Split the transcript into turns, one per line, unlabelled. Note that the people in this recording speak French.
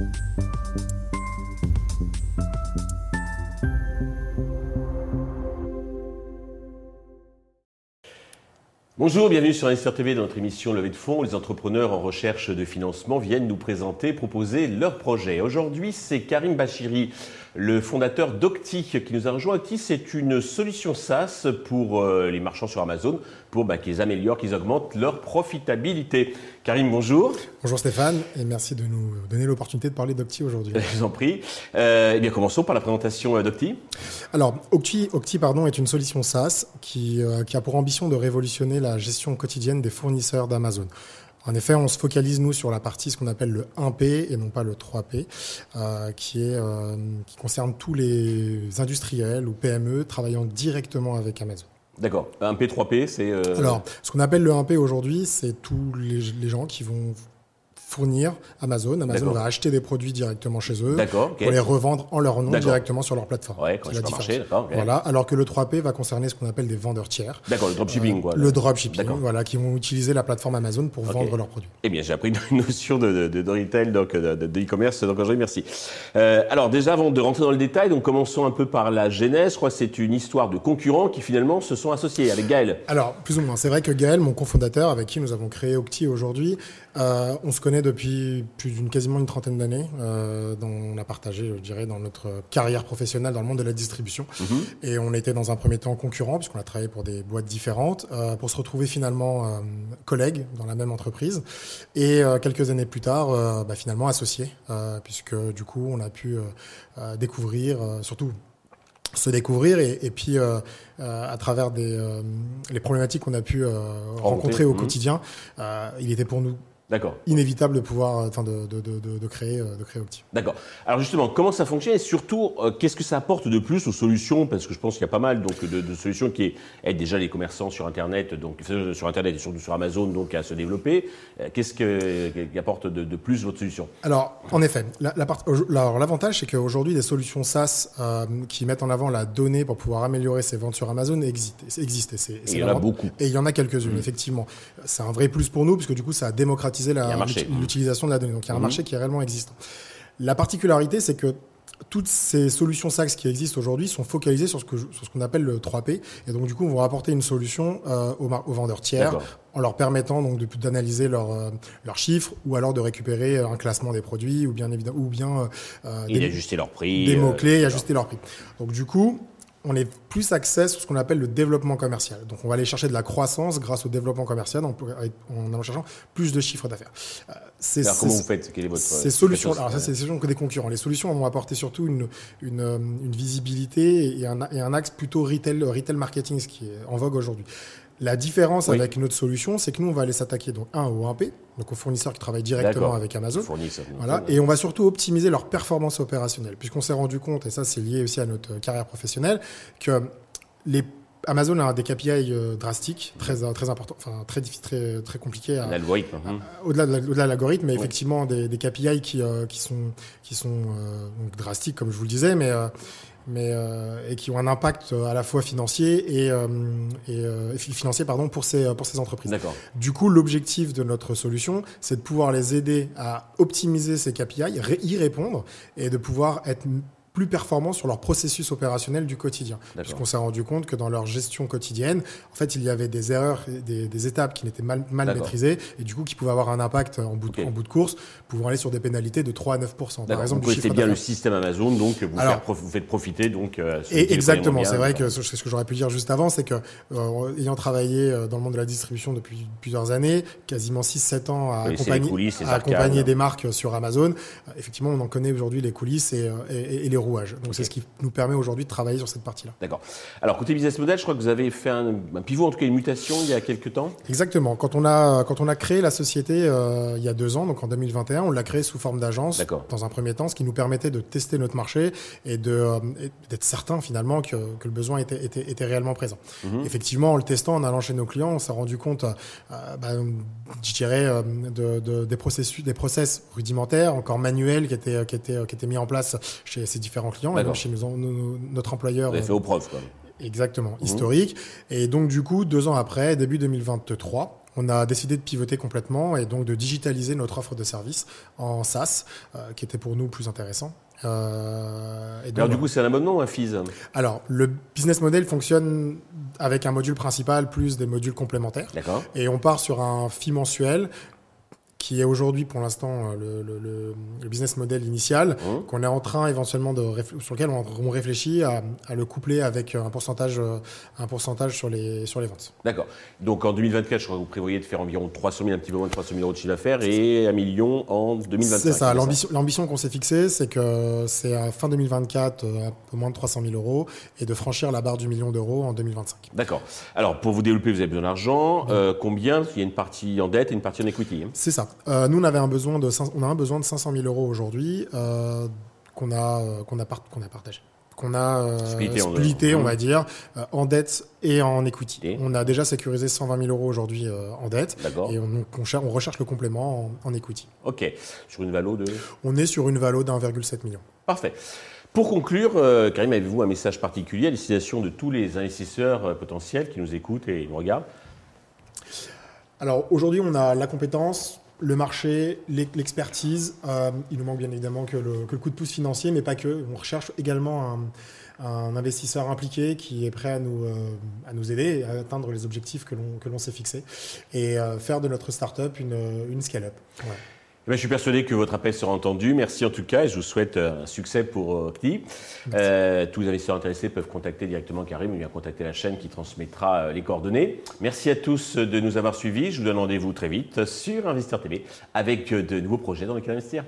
you Bonjour, bienvenue sur Investir TV dans notre émission Levée de fonds. Les entrepreneurs en recherche de financement viennent nous présenter, proposer leurs projets. Aujourd'hui, c'est Karim Bachiri, le fondateur d'Octi, qui nous a rejoint. Octi, c'est une solution SaaS pour euh, les marchands sur Amazon, pour bah, qu'ils améliorent, qu'ils augmentent leur profitabilité. Karim, bonjour.
Bonjour Stéphane, et merci de nous donner l'opportunité de parler d'Octi aujourd'hui.
Je vous en prie. Euh, eh bien, commençons par la présentation euh, d'Octi.
Alors, Octi, Octi pardon, est une solution SaaS qui, qui a pour ambition de révolutionner la gestion quotidienne des fournisseurs d'Amazon. En effet, on se focalise nous sur la partie ce qu'on appelle le 1P et non pas le 3P, euh, qui est euh, qui concerne tous les industriels ou PME travaillant directement avec Amazon.
D'accord. 1P, 3P, c'est. Euh...
Alors, ce qu'on appelle le 1P aujourd'hui, c'est tous les, les gens qui vont fournir Amazon. Amazon va acheter des produits directement chez eux pour les revendre en leur nom directement sur leur plateforme.
Ouais, quand marché, d'accord.
Voilà, alors que le 3P va concerner ce qu'on appelle des vendeurs tiers.
D'accord, le dropshipping, euh, quoi.
Le dropshipping, voilà, qui vont utiliser la plateforme Amazon pour vendre leurs produits.
Eh bien, j'ai appris une notion de, de, de retail, donc de e-commerce, donc aujourd'hui, merci. Euh, alors, déjà, avant de rentrer dans le détail, donc commençons un peu par la genèse. Je crois que c'est une histoire de concurrents qui finalement se sont associés avec Gaël.
Alors, plus ou moins. C'est vrai que Gaël, mon cofondateur, avec qui nous avons créé Octi aujourd'hui, euh, on se connaît depuis plus d'une quasiment une trentaine d'années, euh, dont on a partagé, je dirais, dans notre carrière professionnelle dans le monde de la distribution. Mhm. Et on était dans un premier temps concurrents, puisqu'on a travaillé pour des boîtes différentes, euh, pour se retrouver finalement euh, collègues dans la même entreprise. Et quelques années plus tard, bah, finalement associés, puisque du coup, on a pu découvrir, surtout se découvrir et, et puis euh, à travers des, euh, les problématiques qu'on a pu rencontrer au mhm. quotidien, il était pour nous D'accord. Inévitable de pouvoir, euh, enfin, de, de, de, de, créer, euh, de créer Opti.
D'accord. Alors justement, comment ça fonctionne et surtout, euh, qu'est-ce que ça apporte de plus aux solutions? Parce que je pense qu'il y a pas mal donc de, solutions qui aident déjà les commerçants sur Internet, donc sur Internet et surtout sur Amazon, donc à se développer. qu'est-ce que, apporte de, plus votre solution?
Alors, en effet, la, la l'avantage, c'est qu'aujourd'hui, des solutions SaaS qui mettent en avant la donnée pour pouvoir améliorer ses ventes sur Amazon existent. existent et, c'est,
il y en a beaucoup.
Et il y en a quelques-unes, mmh. effectivement. C'est un vrai plus pour nous, puisque du coup, ça a démocratisé l'utilisation de la donnée. Donc il y a un mhm. marché qui est réellement existant. La particularité, c'est que toutes ces solutions SaaS qui existent aujourd'hui sont focalisées sur ce que sur ce qu'on appelle le 3P et donc du coup vont apporter une solution euh, aux, aux, vendeurs tiers en leur permettant donc d'analyser leurs euh, leurs chiffres ou alors de récupérer un classement des produits ou bien évidemment ou bien
euh, et d'ajuster leur prix
des mots clés et ajuster leur prix. Donc du coup on est plus axé sur ce qu'on appelle le développement commercial. Donc, on va aller chercher de la croissance grâce au développement commercial en, allant cherchant plus de chiffres d'affaires.
Euh, alors, comment vous faites? Quelle est votre
ces solutions Alors, ça, c'est des solutions que des concurrents. Les solutions vont apporter surtout une, une, euh, une visibilité et un, et un, axe plutôt retail, retail marketing, ce qui est en vogue aujourd'hui. La différence avec notre solution, c'est que nous, on va aller s'attaquer donc un au 1P, donc aux fournisseurs qui travaillent directement avec Amazon. Voilà, et on va surtout optimiser leur performance opérationnelle, puisqu'on s'est rendu compte, et ça c'est lié aussi à notre carrière professionnelle, que les Amazon a des KPI euh, drastiques, très très importants, enfin très très très compliqués.
L'algorithme. Hein.
Au-delà de l'algorithme, mais effectivement des, des, KPI qui euh, qui sont qui sont euh, donc drastiques, comme je vous le disais, mais mais euh, et qui ont un impact euh, à la fois financier et, euh, et euh, financier pardon pour ces pour ces entreprises. Du coup, l'objectif de notre solution, c'est de pouvoir les aider à optimiser ces KPI, y répondre et de pouvoir être plus performants sur leur processus opérationnel du quotidien. Puisqu'on s'est rendu compte que dans leur gestion quotidienne, en fait, il y avait des erreurs, des, des étapes qui n'étaient mal, mal maîtrisées et du coup qui pouvaient avoir un impact en bout de, en bout de course, pouvant aller sur des pénalités de 3 à 9
Par exemple, vous connaissez bien le système Amazon, donc vous, Alors, vous faites profiter donc.
Euh, et exactement, c'est vrai que c'est ce que j'aurais pu dire juste avant, c'est que euh, ayant travaillé euh, dans le monde de la distribution depuis plusieurs années, quasiment 6-7 ans à accompagner, à accompagner des marques sur Amazon, euh, effectivement, on en connaît aujourd'hui les coulisses et, et, et les rouages. Donc c'est ce qui nous permet aujourd'hui de travailler sur cette partie-là.
D'accord. Alors côté business model, je crois que vous avez fait un, pivot, en tout cas une mutation il y a quelques temps.
Exactement. Quand on a quand on a créé la société euh, il y a deux ans, donc en 2021, on l'a créée sous forme d'agence dans un premier temps, ce qui nous permettait de tester notre marché et euh, d'être certain finalement que, que, le besoin était, était, était réellement présent. Mhm. Effectivement, en le testant, en allant chez nos clients, on s'est rendu compte, euh, bah, je dirais, euh, de, de, des processus, des process rudimentaires, encore manuels, qui étaient qui étaient qui étaient mis en place chez ces différents clients chez nous, notre employeur.
Vous avez fait aux preuves, quoi.
Exactement, mmh. historique. Et donc, du coup, deux ans après, début 2023, on a décidé de pivoter complètement et donc de digitaliser notre offre de service en SaaS, qui était pour nous plus intéressant.
Euh, Alors du coup, c'est un abonnement un fees
Alors, le business model fonctionne avec un module principal plus des modules complémentaires.
D'accord.
Et on part sur un fee mensuel qui est aujourd'hui pour l'instant euh, le, le, le, business model initial, mmh. qu'on est en train éventuellement de sur lequel on, on réfléchit à, à, le coupler avec un pourcentage, euh, un pourcentage sur les sur les ventes.
D'accord. Donc en 2024, je crois que vous prévoyez de faire environ 300 000, un petit peu moins de 300 000 euros de chiffre d'affaires et un million en 2025.
C'est ça. L'ambition, qu'on s'est fixée, c'est que c'est à fin 2024 euh, un peu moins de 300 000 euros et de franchir la barre du million d'euros en 2025.
D'accord. Alors pour vous développer, vous avez besoin d'argent. Mmh. Euh, combien? Il y a une partie en dette et une partie en equity. Hein.
C'est ça. Euh, nous, on avait un besoin de, on a un besoin de 500 000 euros aujourd'hui euh, qu'on a, euh, qu'on a, qu'on a partagé qu'on a euh, splitté, on, va dire, euh, en dette et en equity. Et on a déjà sécurisé 120 000 euros aujourd'hui euh, en dette. Et on, on, on, recherche le complément en, en, equity.
OK. Sur une valo de
On est sur une valo d'1,7 million.
Parfait. Pour conclure, Karim, avez-vous un message particulier à destination de tous les investisseurs potentiels qui nous écoutent et nous regardent?
Alors aujourd'hui, on a la compétence, le marché, l'expertise. Euh, il nous manque bien évidemment que le, coup de pouce financier, mais pas que. On recherche également un, investisseur impliqué qui est prêt à nous, euh, aider à atteindre les objectifs que l'on s'est fixés et euh, faire de notre startup une, une scale-up.
Eh ben, je suis persuadé que votre appel sera entendu. Merci en tout cas et je vous souhaite euh, un succès pour euh, Octi. Euh, tous les investisseurs intéressés peuvent contacter directement Karim ou bien contacter la chaîne qui transmettra les coordonnées. Merci à tous de nous avoir suivis. Je vous donne rendez-vous très vite sur Investir TV avec de nouveaux projets dans lesquels investir.